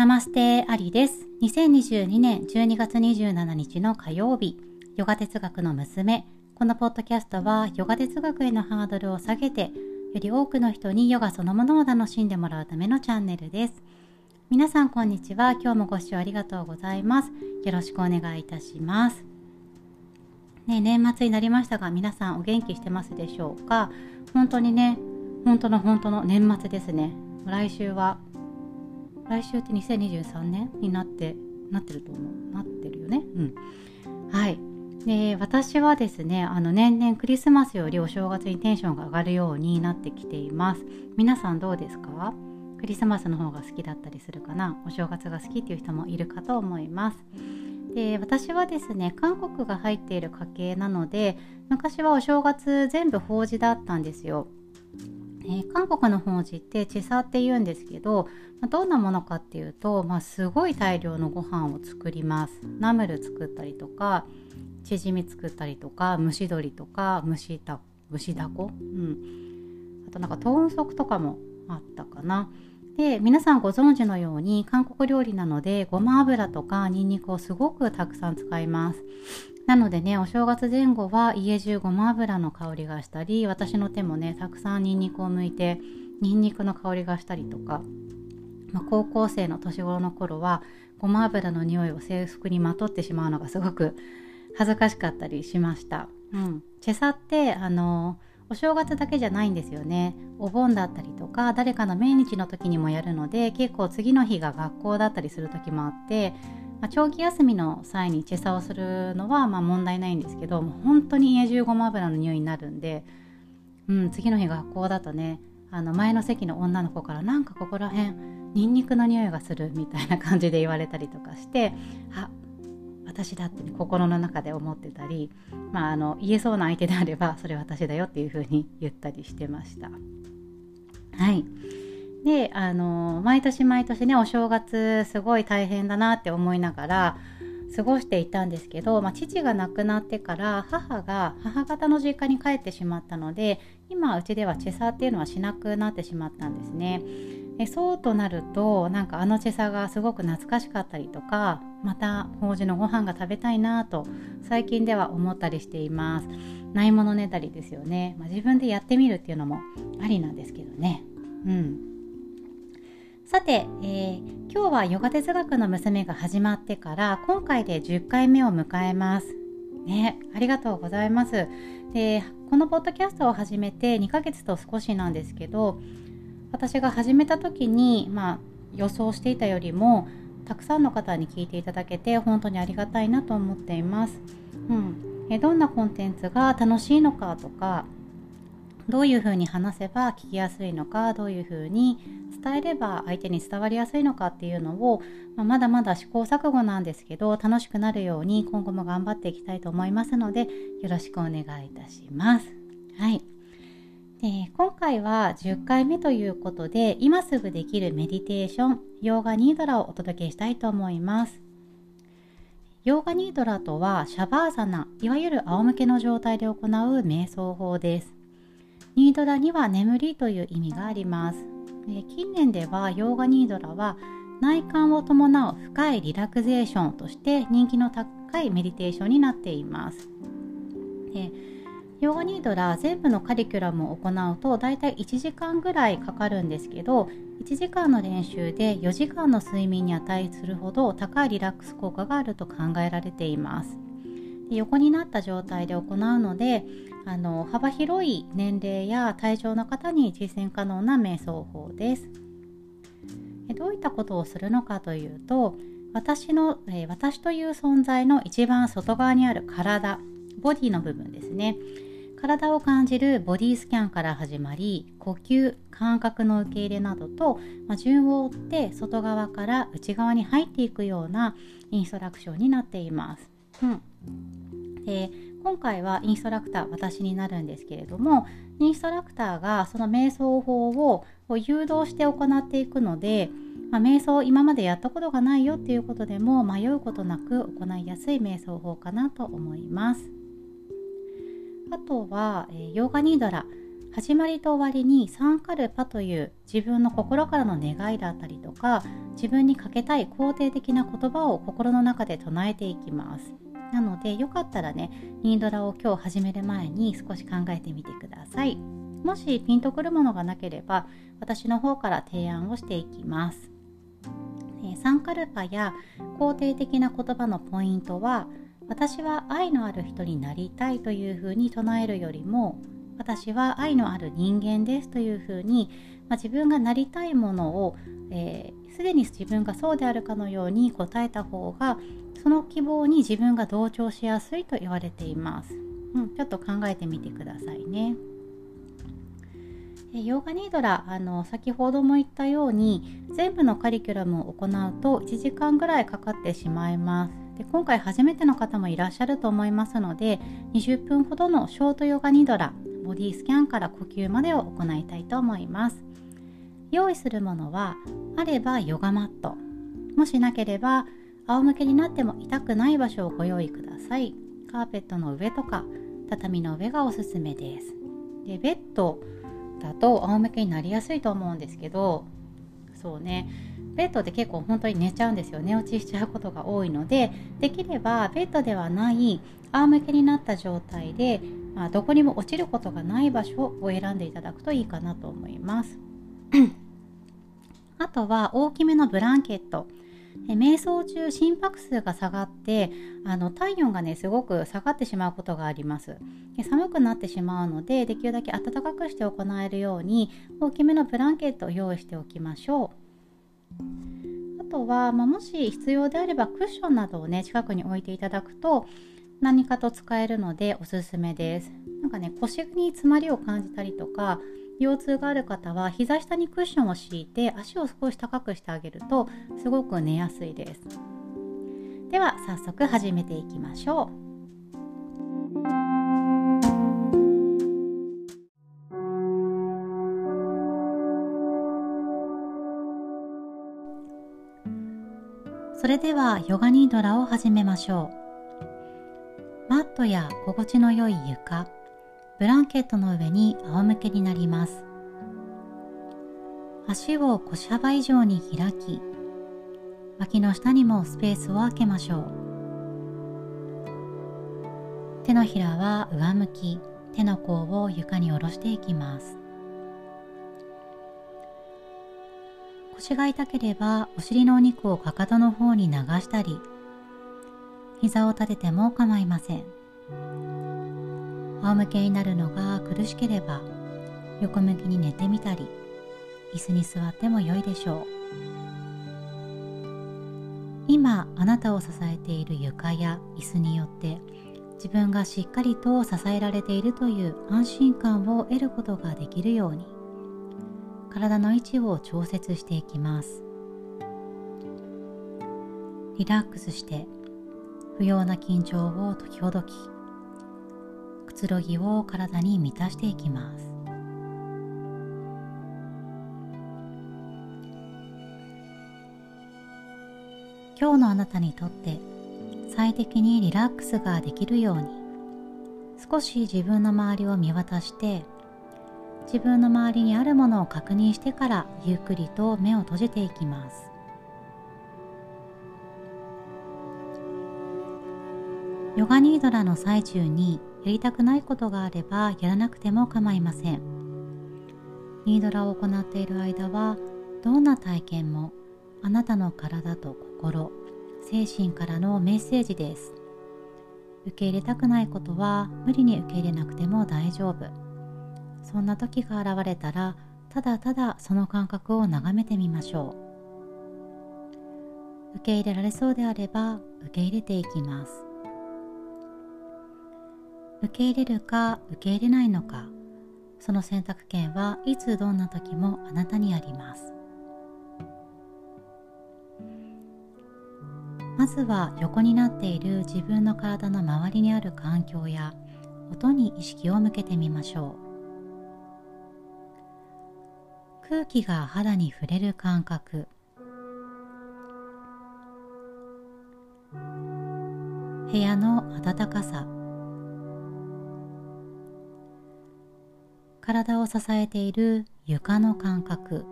ナマステアリです。2022年12月27日の火曜日、ヨガ哲学の娘。このポッドキャストは、ヨガ哲学へのハードルを下げて、より多くの人にヨガそのものを楽しんでもらうためのチャンネルです。皆さんこんにちは。今日もご視聴ありがとうございます。よろしくお願いいたします。ね、年末になりましたが、皆さんお元気してますでしょうか？本当にね、本当の本当の年末ですね。来週は来週って2023年になってなってると思う。なってるよね。うん。はい。で私はですねあの年々クリスマスよりお正月にテンションが上がるようになってきています。皆さんどうですか？クリスマスの方が好きだったりするかな？お正月が好きっていう人もいるかと思います。で私はですね韓国が入っている家系なので昔はお正月全部法事だったんですよえー、韓国の法事ってチサって言うんですけど、まあ、どんなものかっていうと、まあ、すごい大量のご飯を作ります。ナムル作ったりとかチヂミ作ったりとか蒸し鶏とか蒸した蒸しだこ、うん、あとなんか豚足とかもあったかな。で皆さんご存知のように韓国料理なのでごま油とかにんにくをすごくたくさん使います。なのでねお正月前後は家中ごま油の香りがしたり私の手もねたくさんにんにくを剥いてにんにくの香りがしたりとか、まあ、高校生の年頃の頃はごま油の匂いを制服にまとってしまうのがすごく 恥ずかしかったりしました。うん、チェサってあのお正月だけじゃないんですよねお盆だったりとか誰かの命日の時にもやるので結構次の日が学校だったりする時もあってまあ、長期休みの際にチェサをするのはまあ問題ないんですけどもう本当に家中ごま油の匂いになるんで、うん、次の日学校だとねあの前の席の女の子からなんかここら辺ニンニクの匂いがするみたいな感じで言われたりとかしてあ私だって、心の中で思ってたり、まあ、あの言えそうな相手であればそれ私だよっていうふうに言ったりしてました。はいであの毎年毎年ねお正月すごい大変だなって思いながら過ごしていたんですけど、まあ、父が亡くなってから母が母方の実家に帰ってしまったので今うちではチェサーっていうのはしなくなってしまったんですね。えそうとなるとなんかあのチェサがすごく懐かしかったりとかまた法事のご飯が食べたいなと最近では思ったりしています。ないものねだりですよね、まあ、自分でやってみるっていうのもありなんですけどね。うんさて、えー、今日はヨガ哲学の娘が始まってから今回で10回目を迎えます。ね、ありがとうございます。で、このポッドキャストを始めて2ヶ月と少しなんですけど、私が始めた時に、まあ、予想していたよりもたくさんの方に聞いていただけて本当にありがたいなと思っています。うん、えどんなコンテンツが楽しいのかとかどういうふうに話せば聞きやすいのかどういうふうに伝えれば相手に伝わりやすいのかっていうのを、まあ、まだまだ試行錯誤なんですけど楽しくなるように今後も頑張っていきたいと思いますのでよろしくお願いいたします。はいで今回は10回目ということで今すぐできるメディテーションヨーガニードラをお届けしたいと思います。ヨーガニードラとはシャバーサナいわゆる仰向けの状態で行う瞑想法です。ニードラには眠りという意味があります。近年ではヨーガニードラは内観を伴う深いリラクゼーションとして人気の高いメディテーションになっています。でヨーガニードラ全部のカリキュラムを行うとだいたい1時間ぐらいかかるんですけど1時間の練習で4時間の睡眠に値するほど高いリラックス効果があると考えられています。横になった状態で行うのであの幅広い年齢や体調の方に実践可能な瞑想法です。どういったことをするのかというと私の、え私という存在の一番外側にある体ボディの部分ですね体を感じるボディスキャンから始まり呼吸感覚の受け入れなどと、まあ、順を追って外側から内側に入っていくようなインストラクションになっています。うん、で今回はインストラクター私になるんですけれどもインストラクターがその瞑想法を誘導して行っていくので、まあ、瞑想を今までやったことがないよっていうことでも迷うことなく行いやすい瞑想法かなと思います。あとは、えヨガニードラ始まりと終わりにサンカルパという自分の心からの願いだったりとか自分にかけたい肯定的な言葉を心の中で唱えていきます。なのでよかったらねニードラを今日始める前に少し考えてみてください。もしピンとくるものがなければ私の方から提案をしていきます。サンカルパや肯定的な言葉のポイントは私は愛のある人になりたいというふうに唱えるよりも私は愛のある人間ですというふうに、まあ、自分がなりたいものをすで、えー、に自分がそうであるかのように答えた方がその希望に自分が同調しやすいと言われています、うん、ちょっと考えてみてくださいね。ヨーガニードラあの先ほども言ったように全部のカリキュラムを行うと1時間ぐらいかかってしまいます。で今回初めての方もいらっしゃると思いますので20分ほどのショートヨガニードラボディスキャンから呼吸までを行いたいと思います。用意するものはあればヨガマット。もしなければ仰向けになっても痛くない場所をご用意ください。カーペットの上とか畳の上がおすすめです。でベッドだと仰向けになりやすいと思うんですけどそうね。ベッドで結構本当に寝ちゃうんですよ。寝落ちしちゃうことが多いのでできればベッドではない仰向けになった状態で、まあ、どこにも落ちることがない場所を選んでいただくといいかなと思います。あとは大きめのブランケット。瞑想中心拍数が下がってあの体温がねすごく下がってしまうことがあります。寒くなってしまうのでできるだけ暖かくして行えるように大きめのブランケットを用意しておきましょう。あとは、まあ、もし必要であればクッションなどをね近くに置いていただくと何かと使えるのでおすすめです。なんかね腰に詰まりを感じたりとか腰痛がある方は膝下にクッションを敷いて足を少し高くしてあげるとすごく寝やすいです。では早速始めていきましょう。それではヨガニードラを始めましょう。マットや心地の良い床。ブランケットの上に仰向けになります。足を腰幅以上に開き脇の下にもスペースを空けましょう。手のひらは上向き手の甲を床に下ろしていきます。腰が痛ければお尻のお肉をかかとの方に流したり膝を立てても構いません。仰向けになるのが苦しければ横向きに寝てみたり椅子に座っても良いでしょう。今あなたを支えている床や椅子によって自分がしっかりと支えられているという安心感を得ることができるように体の位置を調節していきます。リラックスして不要な緊張を時ほどきつろぎを体に満たしていきます。今日のあなたにとって最適にリラックスができるように少し自分の周りを見渡して自分の周りにあるものを確認してからゆっくりと目を閉じていきます。ヨガニードラの最中にやりたくないことがあればやらなくても構いません。ニードラを行っている間はどんな体験もあなたの体と心精神からのメッセージです。受け入れたくないことは無理に受け入れなくても大丈夫。そんな時が現れたらただただその感覚を眺めてみましょう。受け入れられそうであれば受け入れていきます。受け入れるか受け入れないのかその選択権はいつどんな時もあなたにあります。まずは横になっている自分の体の周りにある環境や音に意識を向けてみましょう。空気が肌に触れる感覚。部屋の暖かさ。体を支えている床の感覚。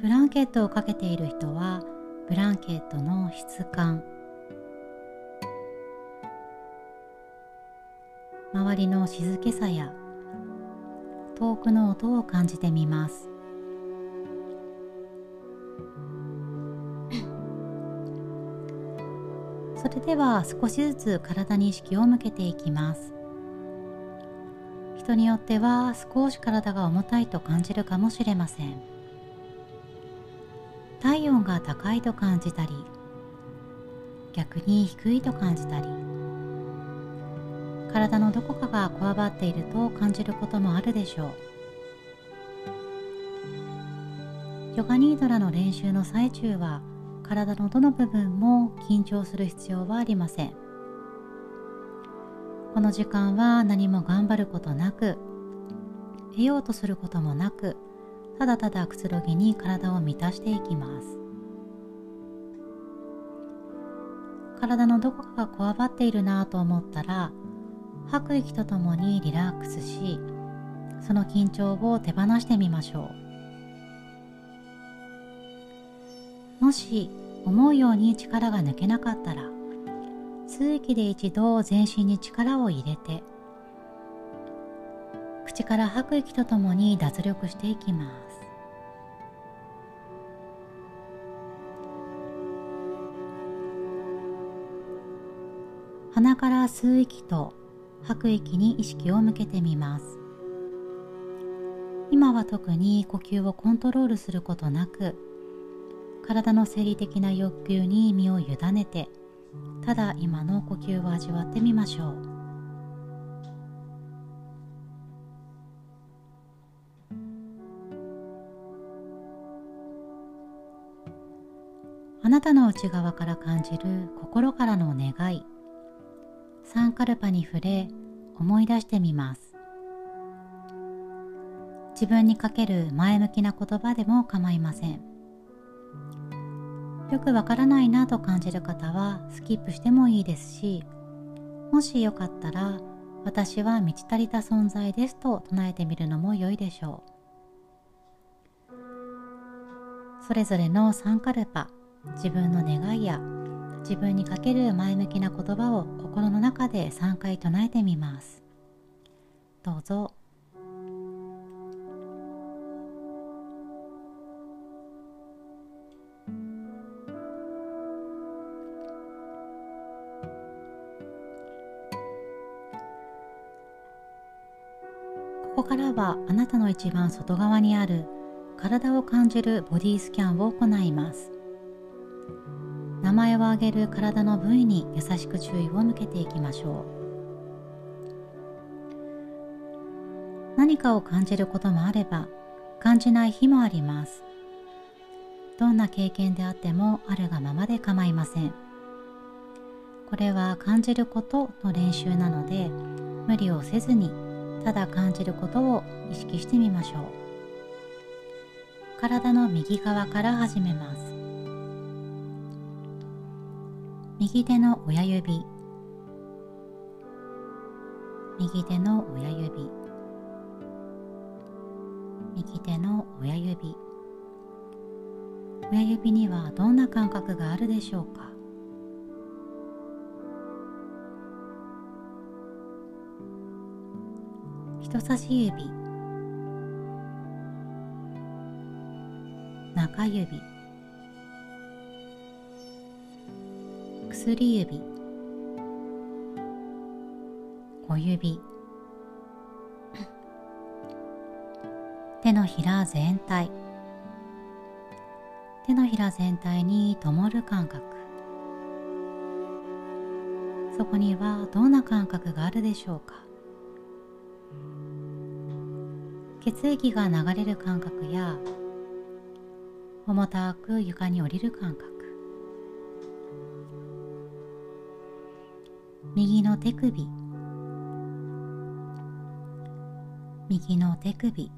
ブランケットをかけている人はブランケットの質感。周りの静けさや遠くの音を感じてみます。では少しずつ体に意識を向けていきます。人によっては少し体が重たいと感じるかもしれません。体温が高いと感じたり逆に低いと感じたり体のどこかがこわばっていると感じることもあるでしょう。ヨガニードラの練習の最中は体のどの部分も緊張する必要はありません。この時間は何も頑張ることなく得ようとすることもなくただただくつろぎに体を満たしていきます。体のどこかがこわばっているなと思ったら吐く息とともにリラックスしその緊張を手放してみましょう。もし思うように力が抜けなかったら吸う息で一度全身に力を入れて口から吐く息とともに脱力していきます。鼻から吸う息と吐く息に意識を向けてみます。今は特に呼吸をコントロールすることなく体の生理的な欲求に身を委ねてただ今の呼吸を味わってみましょう。あなたの内側から感じる心からの願いサンカルパに触れ思い出してみます。自分にかける前向きな言葉でも構いません。よくわからないなと感じる方はスキップしてもいいですしもしよかったら私は満ち足りた存在ですと唱えてみるのも良いでしょう。それぞれのサンカルパ自分の願いや自分にかける前向きな言葉を心の中で3回唱えてみます。どうぞ。はあなたの一番外側にある体を感じるボディスキャンを行います。名前を挙げる体の部位に優しく注意を向けていきましょう。何かを感じることもあれば感じない日もあります。どんな経験であってもあるがままで構いません。これは感じることの練習なので無理をせずにただ感じることを意識してみましょう。体の右側から始めます。右手の親指。右手の親指。右手の親指。親指にはどんな感覚があるでしょうか？人差し指。中指。薬指。小指。手のひら全体。手のひら全体に灯る感覚。そこにはどんな感覚があるでしょうか？血液が流れる感覚や重たく床に降りる感覚。右の手首。右の手首。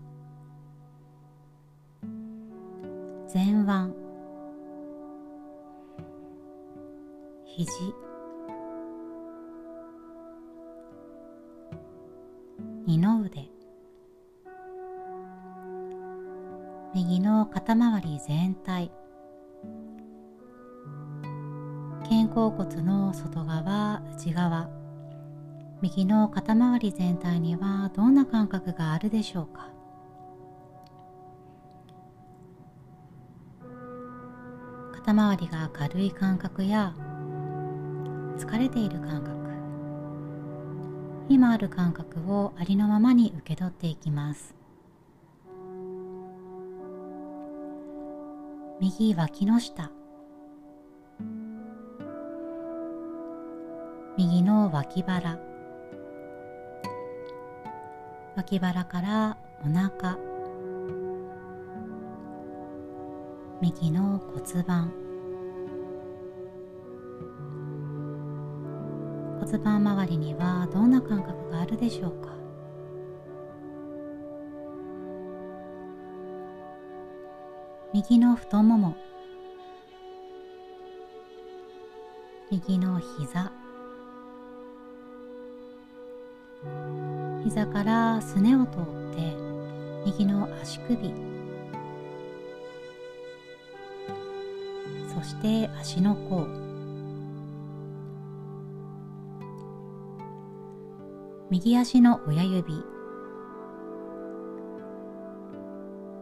前腕。肘。二の腕。右の肩周り全体。肩甲骨の外側内側。右の肩周り全体にはどんな感覚があるでしょうか。肩周りが軽い感覚や疲れている感覚。今ある感覚をありのままに受け取っていきます。右脇の下。右の脇腹。脇腹からお腹。右の骨盤。骨盤周りにはどんな感覚があるでしょうか？右の太もも右の膝膝からすねを通って右の足首そして足の甲。右足の親指。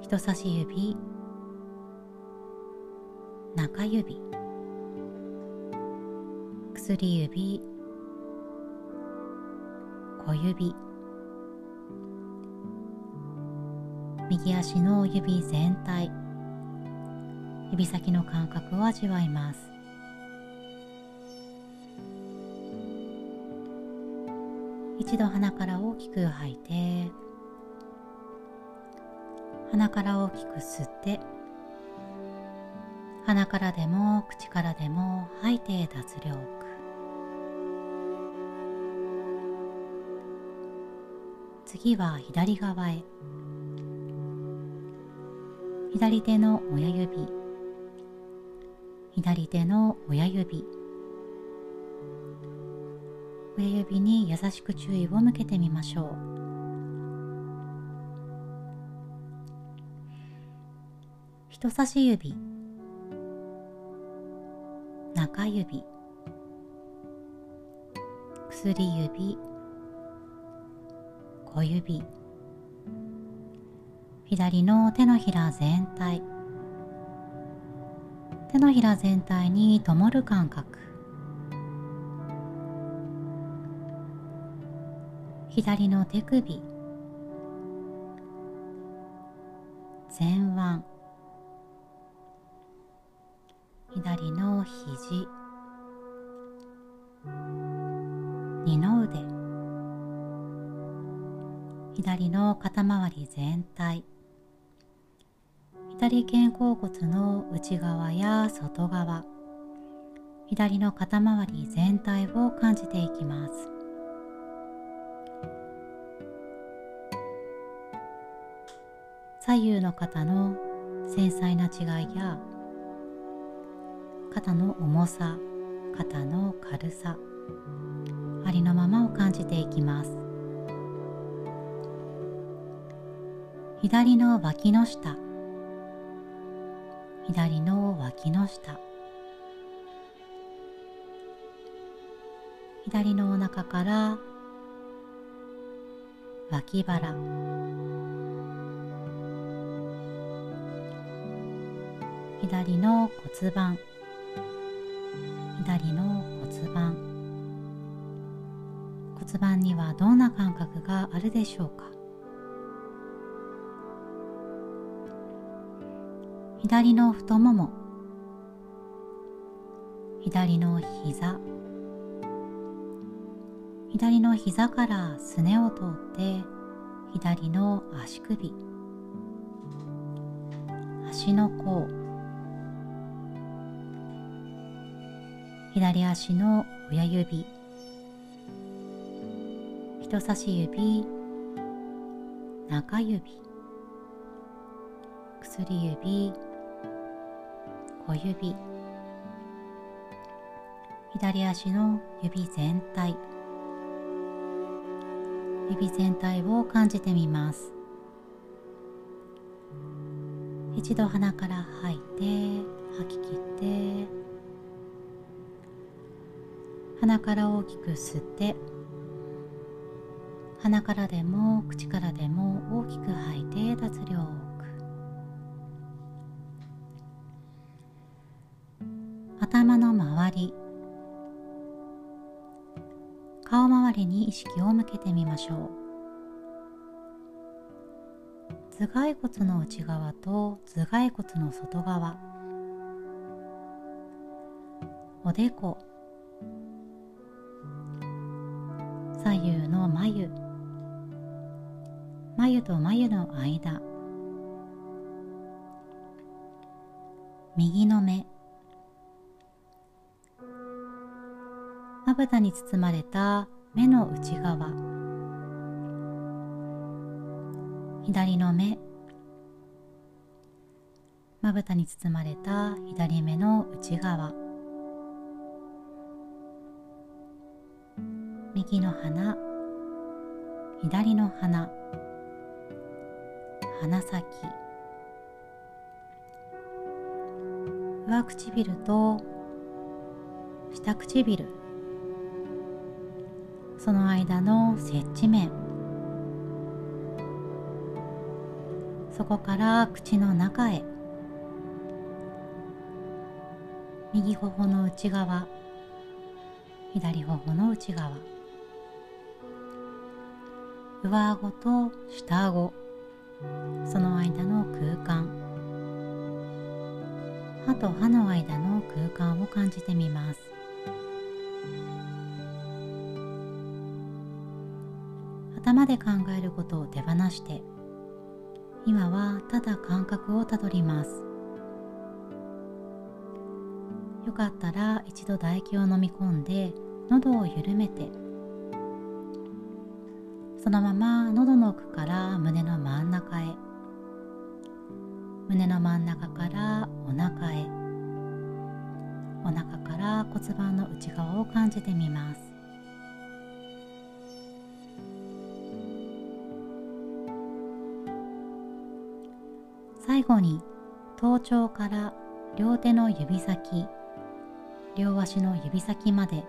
人差し指。中指。薬指。小指。右足の指全体。指先の感覚を味わいます。一度鼻から大きく吐いて鼻から大きく吸って鼻からでも口からでも吐いて脱力。次は左側へ。左手の親指。左手の親指。親指に優しく注意を向けてみましょう。人差し指。中指。薬指。小指。左の手のひら全体。手のひら全体に灯る感覚。左の手首。前腕。左の肘。二の腕。左の肩周り全体。左肩甲骨の内側や外側。左の肩周り全体を感じていきます。左右の肩の繊細な違いや肩の重さ肩の軽さありのままを感じていきます。左の脇の下左の脇の下左のお腹から脇腹左の骨盤。左の骨盤。骨盤にはどんな感覚があるでしょうか？左の太もも。左の膝。左の膝からすねを通って左の足首。足の甲。左足の親指。人差し指。中指。薬指。小指。左足の指全体。指全体を感じてみます。一度鼻から吐いて吐き切って。鼻から大きく吸って鼻からでも口からでも大きく吐いて脱力。頭の周り顔周りに意識を向けてみましょう。頭蓋骨の内側と頭蓋骨の外側。おでこ眉。眉と眉の間。右の目。まぶたに包まれた目の内側。左の目。まぶたに包まれた左目の内側。右の鼻。左の鼻。鼻先。上唇と下唇。その間の接地面。そこから口の中へ。右頬の内側。左頬の内側。上顎と下顎。その間の空間。歯と歯の間の空間を感じてみます。頭で考えることを手放して今はただ感覚をたどります。よかったら一度唾液を飲み込んで喉を緩めてそのまま喉の奥から胸の真ん中へ。胸の真ん中からお腹へ。お腹から骨盤の内側を感じてみます。最後に頭頂から両手の指先両足の指先まで。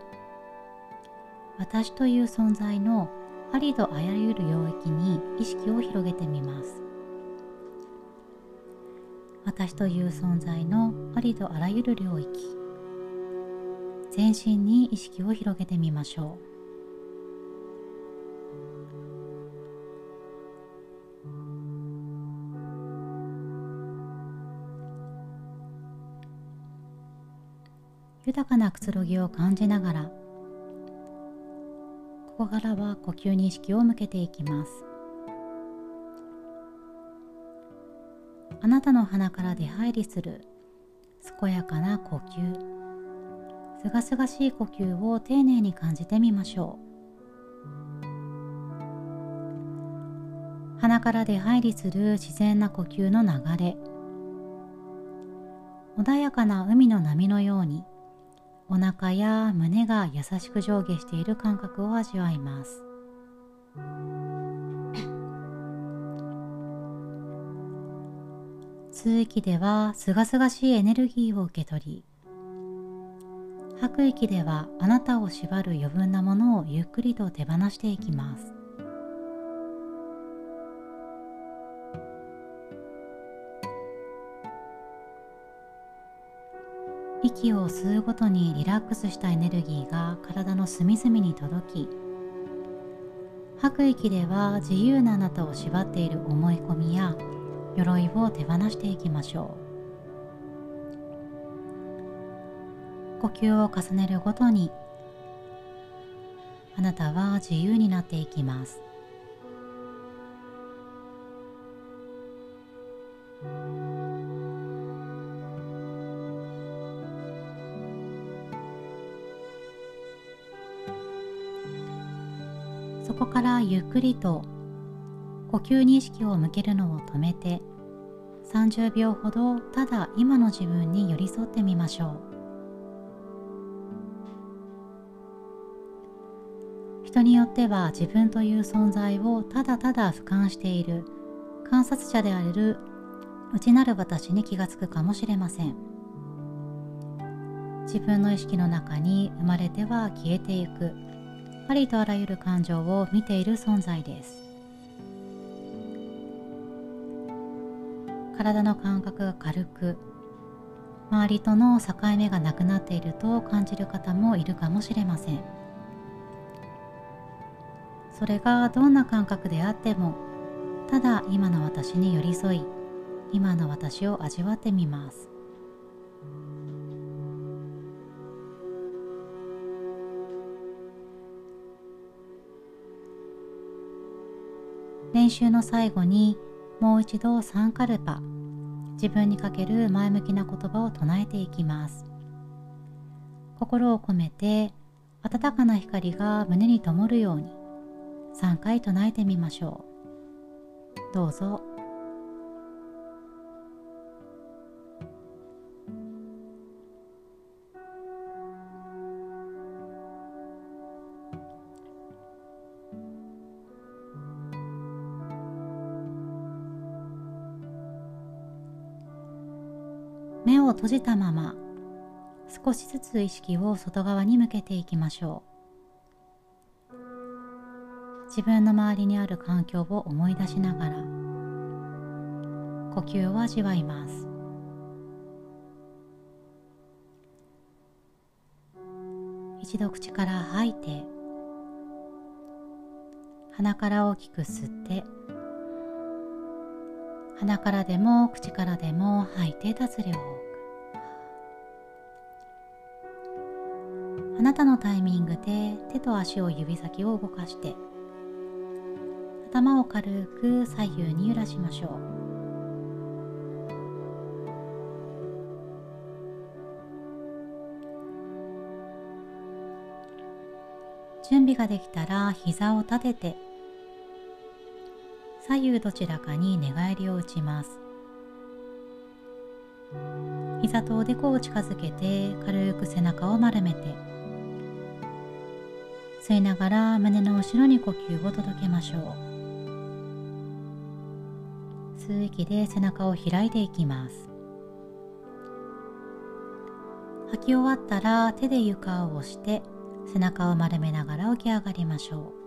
私という存在のありとあらゆる領域に意識を広げてみます。私という存在のありとあらゆる領域全身に意識を広げてみましょう。豊かなくつろぎを感じながらここからは呼吸に意識を向けていきます。あなたの鼻から出入りする健やかな呼吸すがすがしい呼吸を丁寧に感じてみましょう。鼻から出入りする自然な呼吸の流れ穏やかな海の波のようにお腹や胸が優しく上下している感覚を味わいます。吸う息ではすがすがしいエネルギーを受け取り吐く息ではあなたを縛る余分なものをゆっくりと手放していきます息を吸うごとにリラックスしたエネルギーが体の隅々に届き吐く息では自由なあなたを縛っている思い込みや鎧を手放していきましょう。呼吸を重ねるごとにあなたは自由になっていきます。こからゆっくりと呼吸に意識を向けるのを止めて30秒ほどただ今の自分に寄り添ってみましょう。人によっては自分という存在をただただ俯瞰している観察者である内なる私に気がつくかもしれません。自分の意識の中に生まれては消えていく。ありとあらゆる感情を見ている存在です。体の感覚が軽く周りとの境目がなくなっていると感じる方もいるかもしれません。それがどんな感覚であってもただ今の私に寄り添い今の私を味わってみます。練習の最後にもう一度3カルパ自分にかける前向きな言葉を唱えていきます。心を込めて温かな光が胸に灯るように3回唱えてみましょう。どうぞ。目を閉じたまま少しずつ意識を外側に向けていきましょう。自分の周りにある環境を思い出しながら呼吸を味わいます。一度口から吐いて鼻から大きく吸って鼻からでも口からでも吐いて脱力。あなたのタイミングで手と足を指先を動かして頭を軽く左右に揺らしましょう。準備ができたら膝を立てて左右どちらかに寝返りを打ちます。膝とおでこを近づけて軽く背中を丸めて吸いながら胸の後ろに呼吸を届けましょう。吸う息で背中を開いていきます。吐き終わったら手で床を押して背中を丸めながら起き上がりましょう。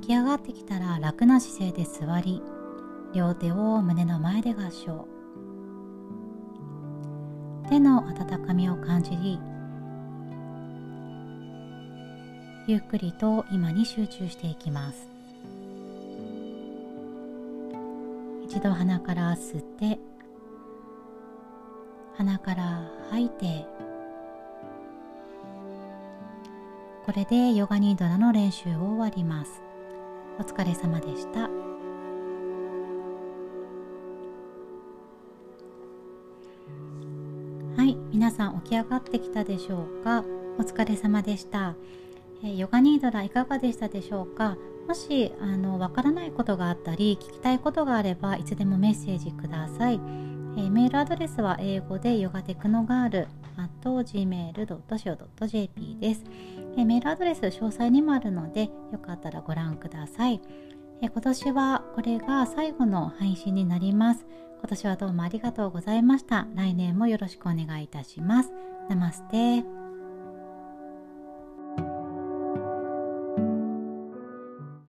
起き上がってきたら楽な姿勢で座り両手を胸の前で合掌。手の温かみを感じりゆっくりと今に集中していきます。一度鼻から吸って鼻から吐いてこれでヨガニードラの練習を終わります。お疲れ様でした。はい皆さん起き上がってきたでしょうか？お疲れ様でした。えヨガニードラいかがでしたでしょうか？もしあのわからないことがあったり聞きたいことがあればいつでもメッセージください、えー、メールアドレスは英語でヨガテクノガール at gmail.co.jp です、え、メールアドレス詳細にもあるのでよかったらご覧ください、え、今年はこれが最後の配信になります。今年はどうもありがとうございました。来年もよろしくお願いいたします。ナマステ。